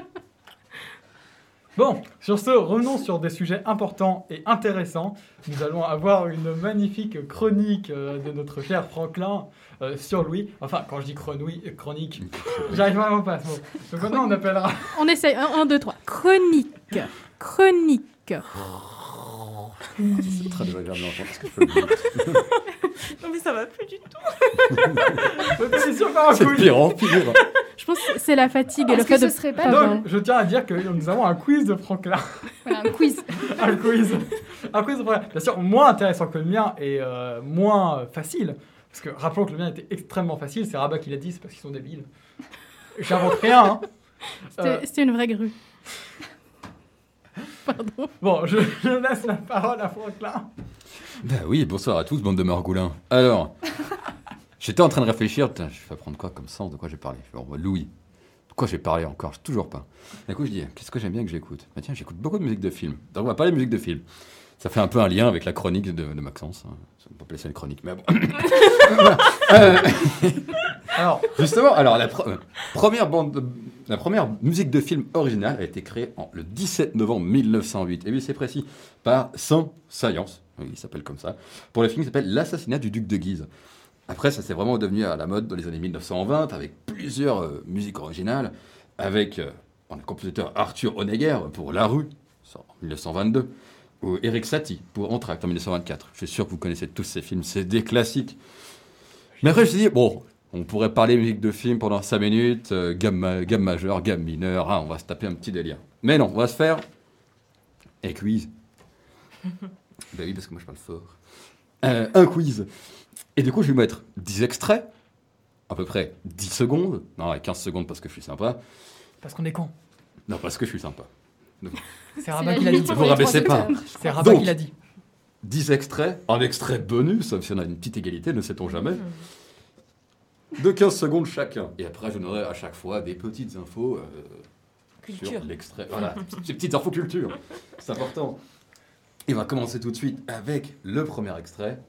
Bon, sur ce, revenons sur des sujets importants et intéressants. Nous allons avoir une magnifique chronique euh, de notre cher Franklin euh, sur Louis. Enfin, quand je dis chronique, euh, chronique, j'arrive vraiment pas à ce mot. Donc maintenant, on appellera. On essaye. 1, 2, 3. Chronique. Chronique. C'est très désagréable d'entendre ce que je peux le dire. Non, mais ça va plus du tout. C'est sûr par un C'est pire en pire. Je pense que c'est la fatigue et le Est-ce fait de. serait pas. Donc, je tiens à dire que nous avons un quiz de Franklin. voilà, un quiz un quiz. Un quiz de Franklin. Bien sûr, moins intéressant que le mien et euh, moins facile. Parce que rappelons que le mien était extrêmement facile. C'est Rabat qui l'a dit, c'est parce qu'ils sont débiles. J'invente rien. Hein. C'était Euh, c'était une vraie grue. Pardon. bon, je, je laisse la parole à Franklin. Bah oui, bonsoir à tous, bande de margoulins. Alors, j'étais en train de réfléchir, putain, je vais prendre quoi comme sens, de quoi j'ai parlé? Je vais en mode Louis. De quoi j'ai parlé encore? Je- Toujours pas. D'un coup, je dis, qu'est-ce que j'aime bien que j'écoute? Bah tiens, j'écoute beaucoup de musique de film. Donc, on va parler de musique de film. Ça fait un peu un lien avec la chronique de, de Maxence. hein. On peut appeler ça une chronique, mais bon. Voilà. Euh, Alors, Justement, alors la pre- euh, première bande, de- la première musique de film originale a été créée en, le 17 novembre 1908. Et oui, c'est précis, par Saint Science, oui, il s'appelle comme ça, pour le film qui s'appelle L'assassinat du duc de Guise. Après, ça s'est vraiment devenu à la mode dans les années 1920 avec plusieurs euh, musiques originales, avec euh, le compositeur Arthur Honegger pour La Rue, ça, en 1922, ou Eric Satie pour Entracte en 1924. Je suis sûr que vous connaissez tous ces films, c'est des classiques. Mais après, je me suis dit, bon, on pourrait parler musique de film pendant 5 minutes, euh, gamme, ma- gamme majeure, gamme mineure, ah, on va se taper un petit délire. Mais non, on va se faire un quiz. ben oui, parce que moi je parle fort. Euh, un quiz. Et du coup, je vais mettre 10 extraits, à peu près 10 secondes, non, ouais, 15 secondes parce que je suis sympa. parce qu'on est con. Non, parce que je suis sympa. C'est Rabat qui l'a dit. Vous rabaissez pas. C'est Rabat Donc. qui l'a dit. 10 extraits, un extrait bonus, sauf si on a une petite égalité, ne sait-on jamais, de 15 secondes chacun. Et après, je donnerai à chaque fois des petites infos euh, Culture. sur l'extrait. Voilà, ces petites infos culture, c'est important. Et on va commencer tout de suite avec le premier extrait.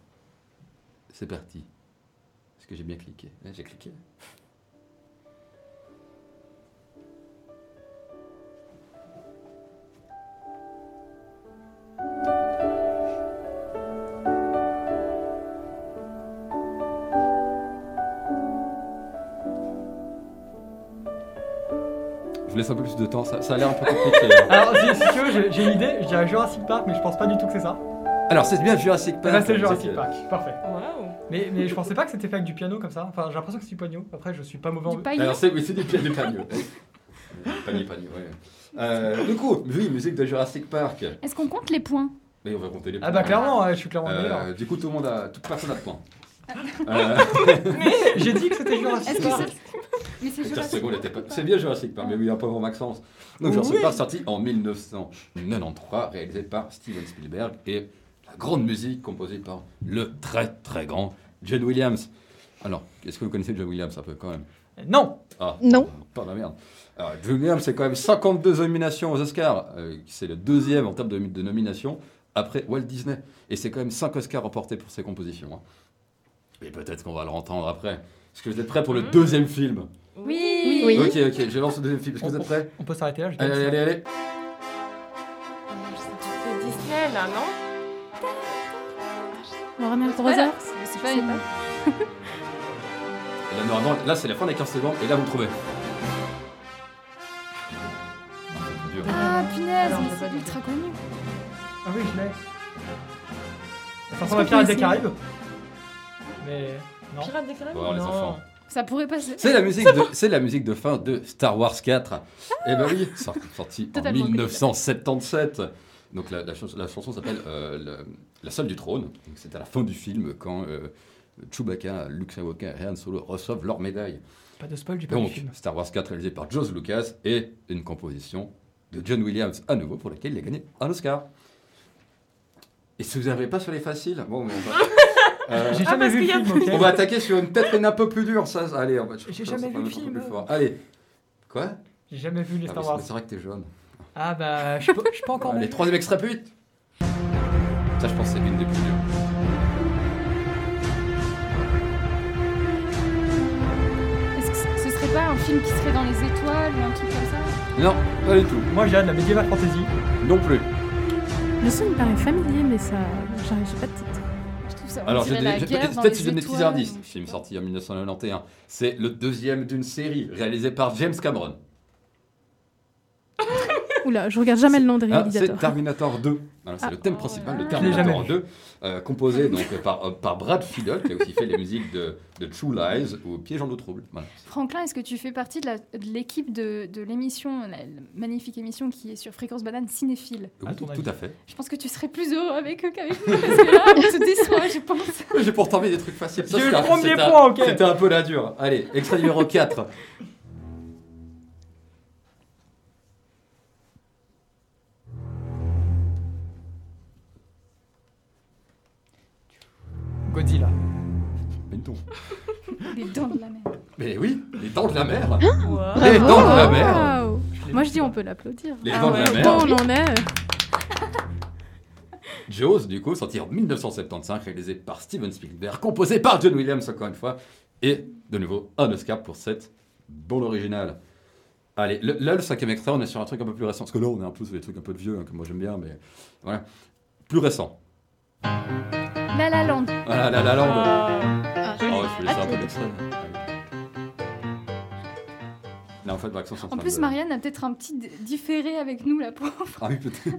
C'est parti. Est-ce que j'ai bien cliqué? Ouais, J'ai cliqué. Laisse un peu plus de temps, ça, ça a l'air un peu compliqué. hein. Alors, si, si tu veux, j'ai- une idée. Je dirais Jurassic Park, mais je pense pas du tout que c'est ça. Alors, c'est bien Jurassic Park. Là, c'est la Jurassic. Park. Parfait. Waouh. Mais, mais je pensais pas que c'était fait avec du piano comme ça. Enfin, j'ai l'impression que c'est du piano. Après, je suis pas mauvais en. Du paillot Alors, c'est oui, c'est des pieds de panier. panier, panier, ouais. Euh, du coup, oui, musique de Jurassic Park. Est-ce qu'on compte les points? Mais on va compter les Ah bah points. clairement, ouais, je suis clairement le Euh, meilleur. du coup, tout le monde a, toute personne a de points. Euh, J'ai dit que c'était Jurassic Est-ce que Park. c'est. Mais c'est Jurassic Park pas- bien Jurassic Park, mais oui, un pauvre Maxence. Donc Jurassic Oui. Park sorti en 1993, réalisé par Steven Spielberg et la grande musique composée par le très très grand John Williams. Alors, est-ce que vous connaissez John Williams un peu quand même? Non. Ah, Non. Pas de la merde. Alors, John Williams, c'est quand même 52 nominations aux Oscars. Euh, c'est le deuxième en termes de, de nominations après Walt Disney. Et c'est quand même 5 Oscars remportés pour ses compositions. hein. Et peut-être qu'on va le entendre après. Est-ce que vous êtes prêts pour le Mmh. deuxième film Oui. Oui. Ok, ok, je lance le deuxième film. Est-ce que vous êtes prêts On peut s'arrêter là. je Allez, allez, allez, allez. C'est Disney là, non Warner. Brothers C'est pas une. Là, normalement, là, c'est la fin des 15 secondes, et là, vous le trouvez. Ah, punaise, Alors, mais pas c'est ultra connu. Ah oui, je l'ai. Ça ressemble à Pirates des Caraïbes. Mais non. Pirates des Caraïbes voir les Non. enfants. Ça pourrait passer. C'est la musique de, c'est la musique de fin de Star Wars 4. Eh ben oui, sor- sorti en Totalement 1977. Donc la, la chans- la chanson s'appelle euh, le- La Salle du Trône. Donc, C'est à la fin du film quand euh, Chewbacca, Luke Skywalker et Han Solo reçoivent leur médaille. Pas de spoil du Donc film. Star Wars 4 réalisé par George Lucas et une composition de John Williams à nouveau pour laquelle il a gagné un Oscar. Et si vous n'arrivez pas sur les faciles, bon, mais on va, euh, J'ai Ah, jamais vu le film, ok on va attaquer sur une tête un peu plus dure, ça. ça- Allez, on va. J'ai jamais vu le film. plus fort. Allez, quoi? J'ai jamais vu les Ah Star Wars. c'est- vrai que t'es jaune. Ah bah, je suis pas, je suis pas encore Allez, né. troisième extrait plus vite. Ça, je pense que c'est l'une des plus dures. Est-ce que ce- ce serait pas un film qui serait dans les étoiles ou un truc comme ça? Non, pas du tout. Moi, j'ai de la Medieval Fantasy. Non plus. Le son me paraît familier, mais ça. J'arrive j'ai pas de titre. Trouve ça. Alors, peut-être si je donne des petits indices. Film sorti en 1991. C'est le deuxième d'une série réalisée par James Cameron. Oula, je regarde jamais le nom des Ah, c'est réalisateurs. Terminator 2. Voilà, c'est Ah. le thème principal de Terminator jamais vu. 2, euh, composé donc par, euh, par Brad Fiedel, qui a aussi fait les musiques de, de True Lies ou Piège en eau trouble. Voilà. Franklin, est-ce que tu fais partie de l'équipe de, de l'émission, la, la magnifique émission qui est sur Fréquence Banane Cinéphile? Oui, À ton avis. tout à fait. Je pense que tu serais plus heureux avec eux qu'avec nous, parce que là, on te déçoit, je pense. J'ai pourtant mis des trucs faciles. J'ai le un- premier un- point, ok. C'était un peu la dure. Allez, extrait numéro 4. Godzilla. Mais non. Les dents de la mer. Mais oui, les dents de la mer. What Les dents de la mer. Moi je dis on peut l'applaudir. Les Ah dents de la Bon, mer. on en est. Jaws, du coup, sorti en 1975, réalisé par Steven Spielberg, composé par John Williams, encore une fois, et de nouveau un Oscar pour cette bande originale. Allez, le- là, le cinquième extrait, on est sur un truc un peu plus récent, parce que là, on est un peu sur des trucs un peu de vieux, hein, que moi j'aime bien, mais voilà. Plus récent. La La Land. Voilà, la la Land. Ah. Ah, Oh, je vais laisser un peu Ah, d'extrait. Là, en fait, Maxence est En train plus, de- Marianne a peut-être un petit d- différé avec nous, la pauvre. Ah oui, peut-être.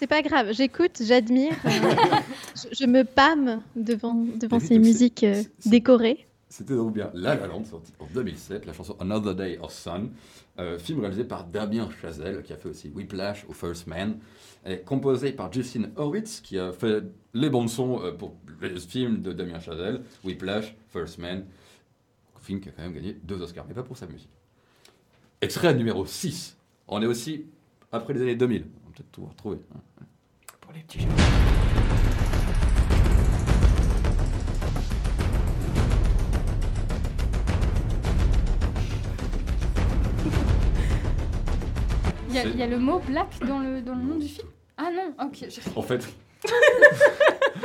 C'est pas grave, j'écoute, j'admire. euh, je, je me pâme devant, devant Mais oui, ces donc c'est- musiques euh, c'est- décorées. C'était donc bien La La Land, sorti en 2007, la chanson Another Day of Sun, euh, film réalisé par Damien Chazelle, qui a fait aussi Whiplash ou First Man, et composé par Justin Hurwitz, qui a fait les bandes sons euh, pour les films de Damien Chazelle, Whiplash, First Man, film qui a quand même gagné deux Oscars, mais pas pour sa musique. Extrait numéro 6. On est aussi après les années 2000. On va peut-être tout retrouver. Pour les petits jeux. Il y, a- y le mot black dans le, dans le nom du film? Ah non, ok. En fait,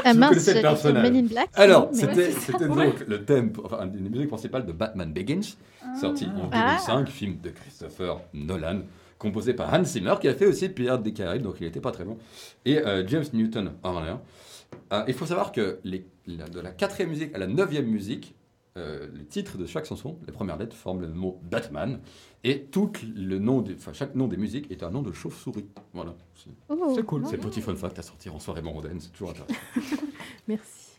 Ah mince. Men in Black. Alors, c'était ouais, donc le thème, enfin, une des musiques principales de Batman Begins, sorti en Ah. 2005, film de Christopher Nolan, composé par Hans Zimmer, qui a fait aussi Pirates des Caraïbes, donc il était pas très bon, et euh, James Newton Howard. Euh, il faut savoir que les- la- de la quatrième musique à la neuvième musique, euh, les titres de chaque chanson, les premières lettres forment le mot Batman, et tout le nom, chaque nom des musiques est un nom de chauve-souris. Voilà, c'est Oh, cool. c'est le petit fun fact à sortir en soirée mondaine, c'est toujours intéressant. Merci.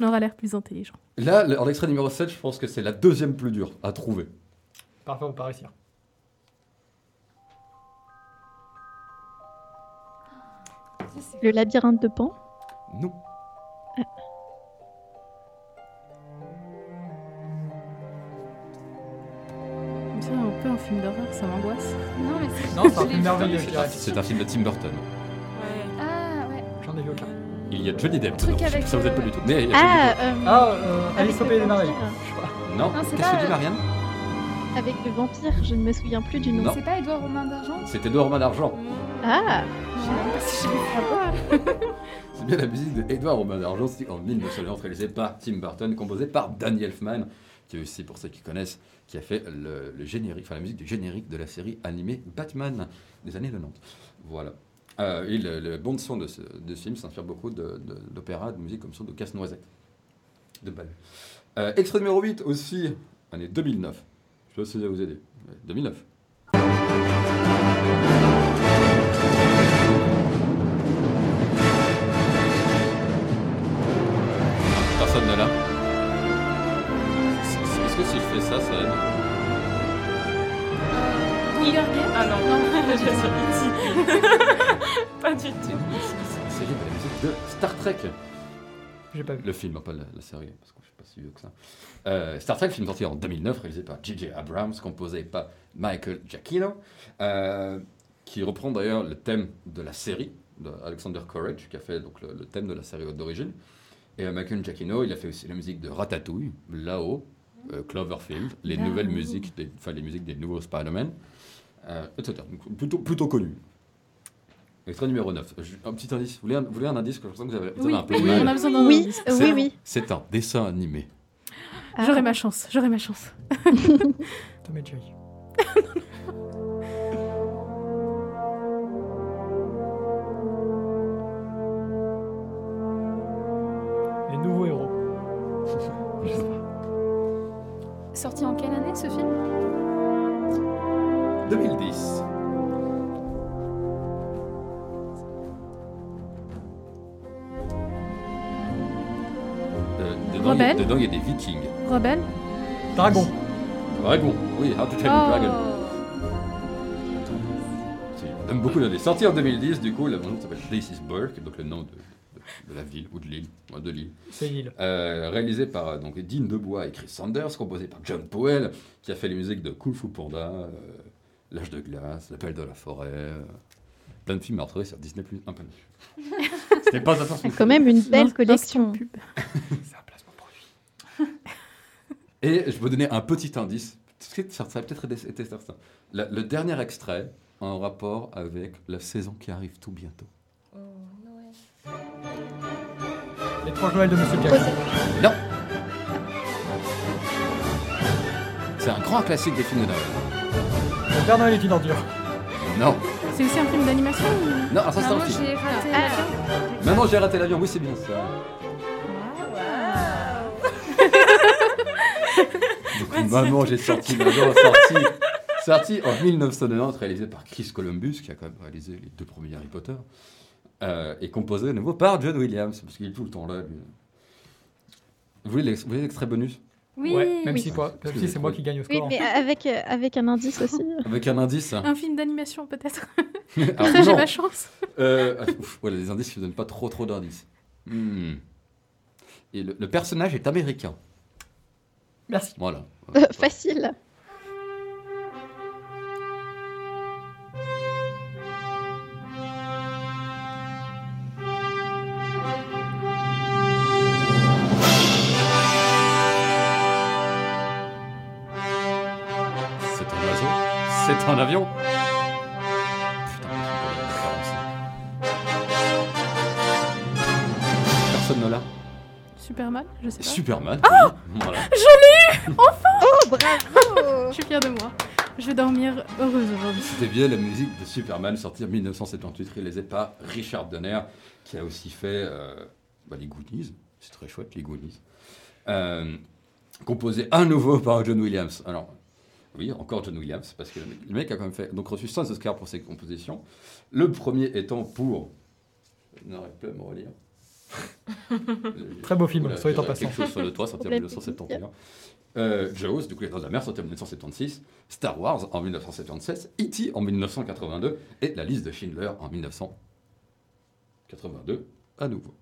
On aura l'air plus intelligent. Là, le- en extrait numéro 7, je pense que c'est la deuxième plus dure à trouver. Parfois, on peut pas réussir. Le labyrinthe de Pan? Non. Peu un film d'horreur, ça m'angoisse. Non, mais c'est. Non, c'est un film vu. merveilleux, je C'est un, dirais. c'est un film de Tim Burton. Ouais. Ah, ouais. J'en ai vu aucun. Il y a Johnny Depp. Truc dedans. avec, ça vous aide pas euh, du tout. Mais il y a Ah, euh, Ah, euh, Alice au pays des merveilles. Je pas. Depp. Non, Non, c'est qu'est-ce que pas- dit Marianne Avec le vampire, je ne me souviens plus du nom. Non. C'est pas Edouard Romain d'Argent? C'était Edouard Romain d'Argent. Ah, Je sais même pas si j'ai vu. C'est bien la musique de Edouard Romain d'Argent, c'est en 1990, réalisée par Tim Burton, composée par Danny Elfman, qui est aussi, pour ceux qui connaissent, qui a fait le, générique, enfin la musique du générique de la série animée Batman des années 90. Voilà. Euh, et le, bon son de ce, film s'inspire beaucoup de- de- musique comme ça, de Casse-Noisette, de Bal. Euh, extrait numéro 8 aussi, année 2009. Je sais pas si ça vous aider. Ouais, 2009. Ça, ça aide Hunger Games Ah non, non, je suis Pas du C'est tout. de la musique de Star Trek. J'ai pas vu. Le film, pas la, la série, parce que je suis pas si vieux que ça. Euh, Star Trek, film sorti en 2009, réalisé par J.J. Abrams, composé par Michael Giacchino, euh, qui reprend d'ailleurs le thème de la série d'Alexander Courage, qui a fait donc, le, le thème de la série d'origine. Et euh, Michael Giacchino, il a fait aussi la musique de Ratatouille, Là-haut, euh, Cloverfield, les nouvelles musiques, des, enfin les musiques des nouveaux Spider-Man, euh, etc. Donc, plutôt, plutôt connu. Extrait numéro 9. Je- Un petit indice. Vous voulez un, vous voulez un indice que je sens que vous avez, vous avez Oui, un peu oui, mal on a besoin d'un oui, indice. C'est- oui, oui. C'est un dessin animé. Ah. J'aurai ma chance, j'aurai ma chance. Tom et Jerry. Sorti en quelle année ce film? 2010. Euh, dedans, il y a- Rebelle? dedans, il y a des vikings. Rebelle? Dragon. Dragon, oui, How to Train Your Dragon. C'est- J'aime beaucoup l'indice. Sorti en 2010, du coup, la bande s'appelle This is Burke, donc le nom de, de- la ville, ou de l'île, de l'île. C'est l'île. Euh, réalisé par donc, Dean Debois et Chris Sanders, composé par John Powell, qui a fait les musiques de Kung Fu Panda, euh, L'âge de glace, L'appel de la forêt, euh, plein de films à retrouver sur Disney+. Un peu. C'était pas un C'est quand même une belle Non, collection. C'est un placement produit. Et je vais vous donner un petit indice. Ça a peut-être été- été certain. Le, le dernier extrait en rapport avec la saison qui arrive tout bientôt. L'étrange Noël de Monsieur Jack. Non C'est un grand classique des films de Noël. Le Père Noël est une ordure. Non C'est aussi un film d'animation ou... Non, alors ça c'est un Maman, film. j'ai raté Ah. l'avion. Maman, j'ai raté l'avion. Oui, c'est bien ça. Donc, Maman, j'ai sorti l'avion. Sorti, sorti en 1990, réalisé par Chris Columbus, qui a quand même réalisé les deux premiers Harry Potter. Euh, et composé de nouveau par John Williams, parce qu'il est tout le temps là. lui. Vous voulez l'ex- vous voulez l'extrait bonus? Oui, ouais, même oui. si, quoi, même si c'est moi qui gagne au Oui, score. mais avec, euh, avec un indice aussi. Avec un indice Un film d'animation peut-être. Alors, Ça, j'ai ma chance. Euh, ouf, voilà, les indices ne donnent pas trop trop d'indices. Hmm. Et le, le personnage est américain. Merci. Voilà. Euh, facile. C'est un avion Putain, je sais pas. Personne ne l'a Superman, je sais pas. Superman. oui. Voilà. Oh, bravo Je suis fière de moi. Je vais dormir heureuse aujourd'hui. C'était bien la musique de Superman sortie en 1978, réalisée par Richard Donner, qui a aussi fait euh, bah, les Goonies. C'est très chouette, les Goonies. Euh, composé à nouveau par John Williams. Alors, oui, encore John Williams, parce que le mec, le mec a quand même fait, donc reçu 5 Oscars pour ses compositions. Le premier étant pour. Je n'arrive plus à me relire. Très beau film, en j'ai passant. Quelque chose sur le toit, sorti en Problème 1971. Euh, Jaws, du coup, les de la mer, sorti en 1976. Star Wars en 1976. E.T. en 1982. Et la liste de Schindler en 1982, à nouveau.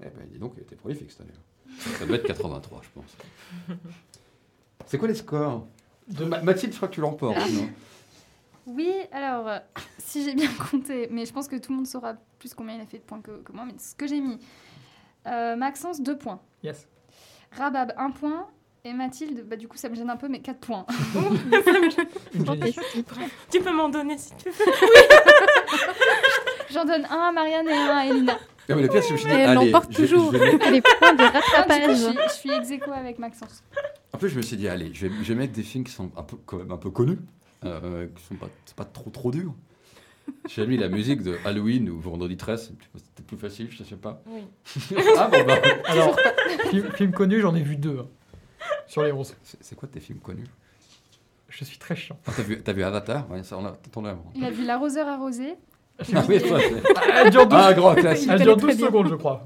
Eh ben, dis donc, il était prolifique cette année. Ça doit être 83, je pense. C'est quoi les scores? De- Ma- Mathilde, je crois que tu l'emportes. non? Oui, alors, euh, si j'ai bien compté, mais je pense que tout le monde saura plus combien il a fait de points que, que moi, mais ce que j'ai mis. Euh, Maxence, 2 points. Yes. Rabab, 1 point. Et Mathilde, bah, du coup, ça me gêne un peu, mais 4 points. Tu peux m'en donner si tu veux. J'en donne un à Marianne et un à Elina. Non, mais le pire, c'est que je suis dit, Et elle allez, l'emporte je vais- toujours. je vais mettre- Les points de Ah, coup, rattrapage. je suis, je suis ex avec Maxence. En plus, je me suis dit, allez, je vais, je vais mettre des films qui sont un peu, quand même un peu connus, euh, qui sont pas, trop trop durs. J'ai mis la musique de Halloween ou Vendredi 13, c'était plus facile, je sais pas. Oui. ah bon, bah, Alors, film, film connu, j'en ai vu deux. hein, sur les 11. c'est quoi tes films connus? Je suis très chiant. Ah, T'as vu, Avatar? Ouais, ça, on a avant. Il a vu l'arroseur arrosé. Ah oui, c'est- Ah, Elle dure deux, Ah, un grand classique. elle dure connaît 12 très bien. secondes, je crois.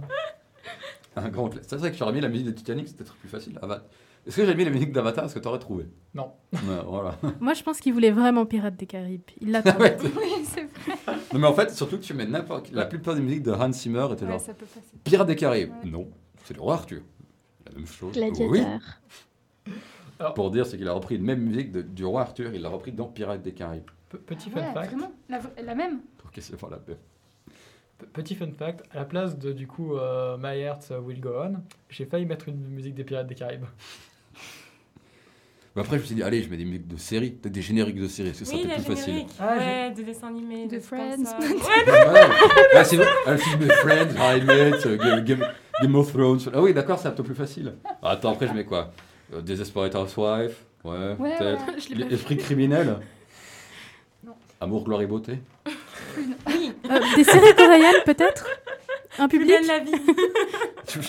Un grand classique. C'est vrai que j'aurais mis la musique de Titanic, c'était peut-être plus facile. Ava- Est-ce que j'ai mis la musique d'Avatar? Est-ce que t'aurais trouvé? Non. Ouais, voilà. Moi, je pense qu'il voulait vraiment Pirates des Caraïbes. Il l'a Ah trouvé. ouais. Oui, c'est vrai. Non, mais en fait, surtout que tu mets n'importe. La plupart des musiques de Hans Zimmer étaient Ouais, genre ça peut passer. Pirates des Caraïbes. Ouais. Non, c'est le roi Arthur. La même chose. Gladiateur. Oui. Pour dire, c'est qu'il a repris la même musique de- du roi Arthur, il l'a repris dans Pirates des Caraïbes. Pe- Petit fun Ouais, fact. vraiment. La, la même. Ok, c'est pas la. P- Petit fun fact, à la place de du coup euh, My Heart Will Go On, j'ai failli mettre une musique des Pirates des Caraïbes. Mais après, je me suis dit, allez, je mets des musiques de séries, peut-être des génériques de séries, parce que ça Oui, plus facile. Ah, ouais, des dessins animés. De Friends. ça. Ouais, ouais, c'est vrai, un film de Friends, How I Met, euh, Game, Game- Game of Thrones. Ah oui, d'accord, c'est un peu plus facile. Ah, Attends, après, je mets quoi? Euh, Desperate Housewife Ouais, Ouais, peut-être. ouais, je l'ai pas Esprit criminel Non. Amour, gloire et beauté Oui, Euh, des séries coréennes, peut-être? Un public? la vie.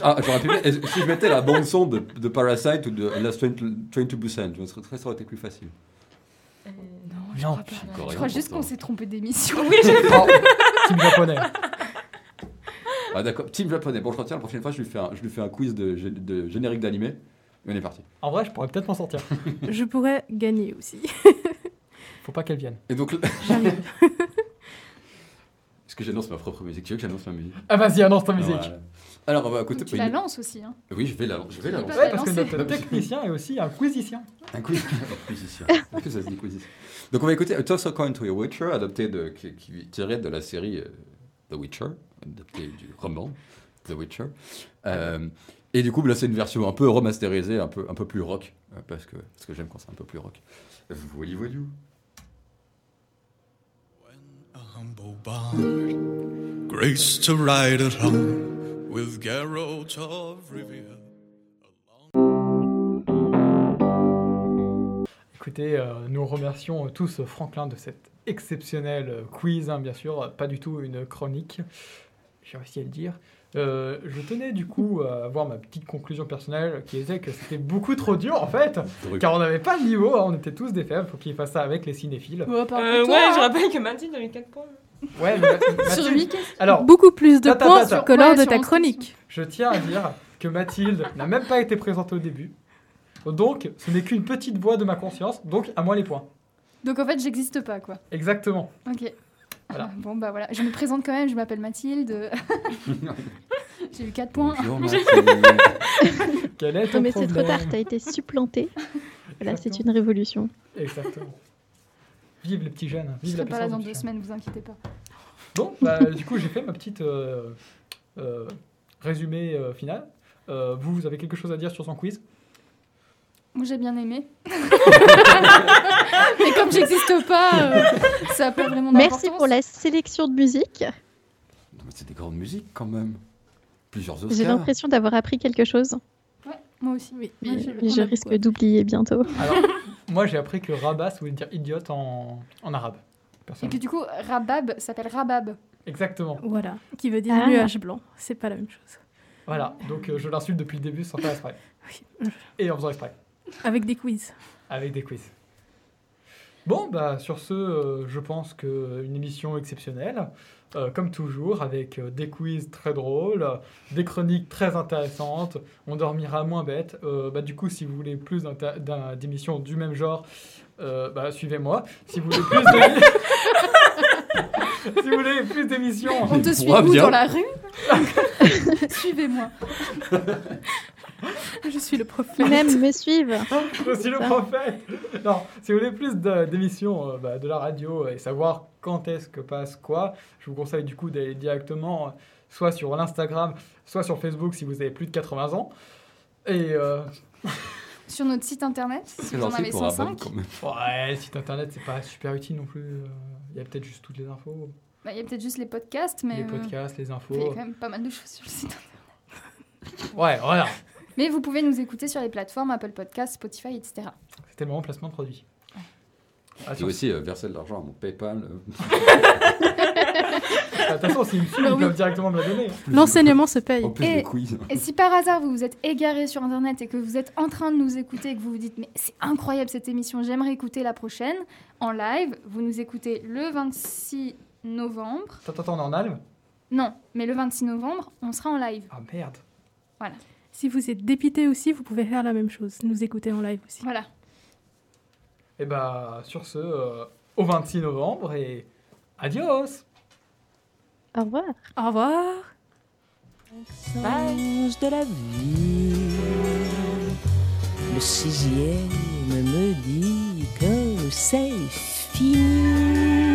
Ah, j'aurais pu mettre- est-ce- Si je mettais la bande-son de, de Parasite ou de Last Train to, Train to Busan, je me serais, ça aurait été plus facile. Non, je crois pas. Coréen, Je crois juste qu'on s'est trompé d'émission. Oui, j'ai Oh, team japonais. Ah d'accord, team japonais. Bon, je retiens, la prochaine fois, je lui fais un, je lui fais un quiz de, gé- de générique d'animé. Et on est parti. En vrai, je pourrais peut-être m'en sortir. Je pourrais gagner aussi. Faut pas qu'elle vienne. Et donc, Jamais. est-ce que j'annonce ma propre musique? Tu veux que j'annonce ma musique? Ah vas-y, annonce ta musique. Voilà. Alors, on va écouter. Tu la lances aussi. Hein. Oui, je vais la, je vais la lancer. Ouais, parce que notre technicien est aussi un quizicien. Un quiz. un quizicien. Est-ce que ça se dit quizicien? Donc, on va écouter A Toss a Coin to a Witcher, adapté de, qui, qui tiré de la série euh, The Witcher, adapté du roman The Witcher. Euh, et du coup, là, c'est une version un peu remasterisée, un peu, un peu plus rock, euh, parce que, parce que j'aime quand c'est un peu plus rock. Voyez, voyez. A humble bard, grace to ride along with Geralt of Rivia. Écoutez, euh, nous remercions tous Franklin de cet exceptionnel euh, quiz, hein, bien sûr, pas du tout une chronique, j'ai réussi à le dire. Euh, je tenais du coup à avoir ma petite conclusion personnelle qui était que c'était beaucoup trop dur en fait, car on n'avait pas le niveau, hein, on était tous des faibles, faut qu'il fasse ça avec les cinéphiles. Ouais, Euh, ouais, je hein. rappelle que Mathilde a eu 4 points. Ouais, mais Ma- Sur Mathilde- 8 questions. alors Beaucoup plus de Attends, points attends, que lors Ouais, de sur ta chronique. je tiens à dire que Mathilde n'a même pas été présentée au début, donc ce n'est qu'une petite voix de ma conscience, donc à moi les points. Donc en fait, j'existe pas, quoi. Exactement. Ok. Voilà. Ah, Bon, bah voilà. Je me présente quand même, je m'appelle Mathilde. J'ai eu 4 points. Bonjour. Quel est ton Non, mais c'est trop tard, t'as été supplanté. Voilà, c'est une révolution. Exactement. Vive les petits jeunes. Je Vive la serai pas là dans deux semaines, vous inquiétez pas. Bon, bah, du coup, j'ai fait ma petite euh, euh, résumé euh, final. Euh, vous, vous avez quelque chose à dire sur son quiz? Moi, j'ai bien aimé. Mais comme j'existe pas, euh, ça n'a pas vraiment d'importance. Merci pour la sélection de musique. Non, mais c'est des grandes musiques quand même. Plusieurs J'ai Oscars. l'impression d'avoir appris quelque chose. Moi aussi. Oui, Mais j'ai- je risque d'oublier bientôt. Alors, moi, j'ai appris que rabat, ça voulait dire idiote en, en arabe. Et que du coup, Rabab s'appelle Rabab. Exactement. Voilà, qui veut dire Ah. nuage blanc. C'est pas la même chose. Voilà. Donc, euh, je l'insulte depuis le début sans faire exprès. Oui. Et en faisant exprès. Avec des quiz. Avec des quiz. Bon, bah, sur ce, euh, je pense qu'une émission exceptionnelle, euh, comme toujours, avec euh, des quiz très drôles, euh, des chroniques très intéressantes, on dormira moins bête. Euh, bah, du coup, si vous voulez plus d'émissions du même genre, euh, bah, suivez-moi. Si vous voulez plus de... si vous voulez plus d'émissions... On te suit où bien. dans la rue Suivez-moi. Je suis le prophète. même me suivent. Je suis le prophète. Non, si vous voulez plus de- d'émissions euh, bah, de la radio et savoir quand est-ce que passe quoi, je vous conseille du coup d'aller directement euh, soit sur l'Instagram, soit sur Facebook si vous avez plus de 80 ans. Et euh, Sur notre site internet, si C'est vous en avez pour un 105. bon, quand même. ouais, le site internet c'est pas super utile non plus. euh, Il y a peut-être juste toutes les infos, Bah, Il y a peut-être juste les podcasts, mais les euh, podcasts, les il y a infos. quand même pas mal de choses sur le site. Ouais, voilà. Mais vous pouvez nous écouter sur les plateformes Apple Podcasts, Spotify, etc. C'était le moment placement de produit. Ah, J'ai sur- aussi euh, versé de l'argent à mon PayPal. Attention, me suivent, Bah ils oui. peuvent directement me la donner. L'enseignement se paye. En plus Et- des quiz. Et si par hasard vous vous êtes égaré sur internet et que vous êtes en train de nous écouter et que vous vous dites mais c'est incroyable cette émission, j'aimerais écouter la prochaine en live, vous nous écoutez le 26 novembre. Attends, attends, on est en Alve Non, mais le 26 novembre, on sera en live. Ah merde. Si vous êtes dépité aussi, vous pouvez faire la même chose. Nous écouter en live aussi. Voilà. Et bah, sur ce, euh, au 26 novembre et adios Au revoir. Au revoir. sens de la vie. Le sixième me dit que c'est fini.